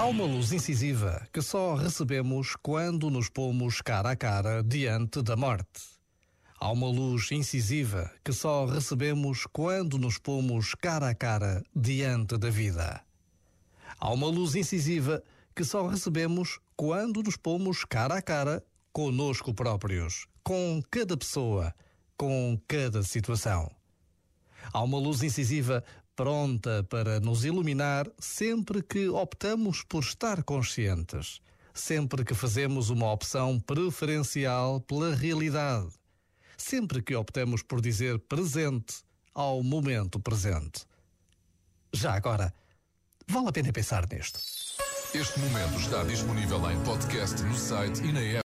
Há uma luz incisiva que só recebemos quando nos pomos cara a cara diante da morte. Há uma luz incisiva que só recebemos quando nos pomos cara a cara diante da vida. Há uma luz incisiva que só recebemos quando nos pomos cara a cara conosco próprios, com cada pessoa, com cada situação. Há uma luz incisiva pronta para nos iluminar sempre que optamos por estar conscientes, sempre que fazemos uma opção preferencial pela realidade, sempre que optamos por dizer presente ao momento presente. Já agora, vale a pena pensar nisto. Este momento está disponível em podcast no site e na app.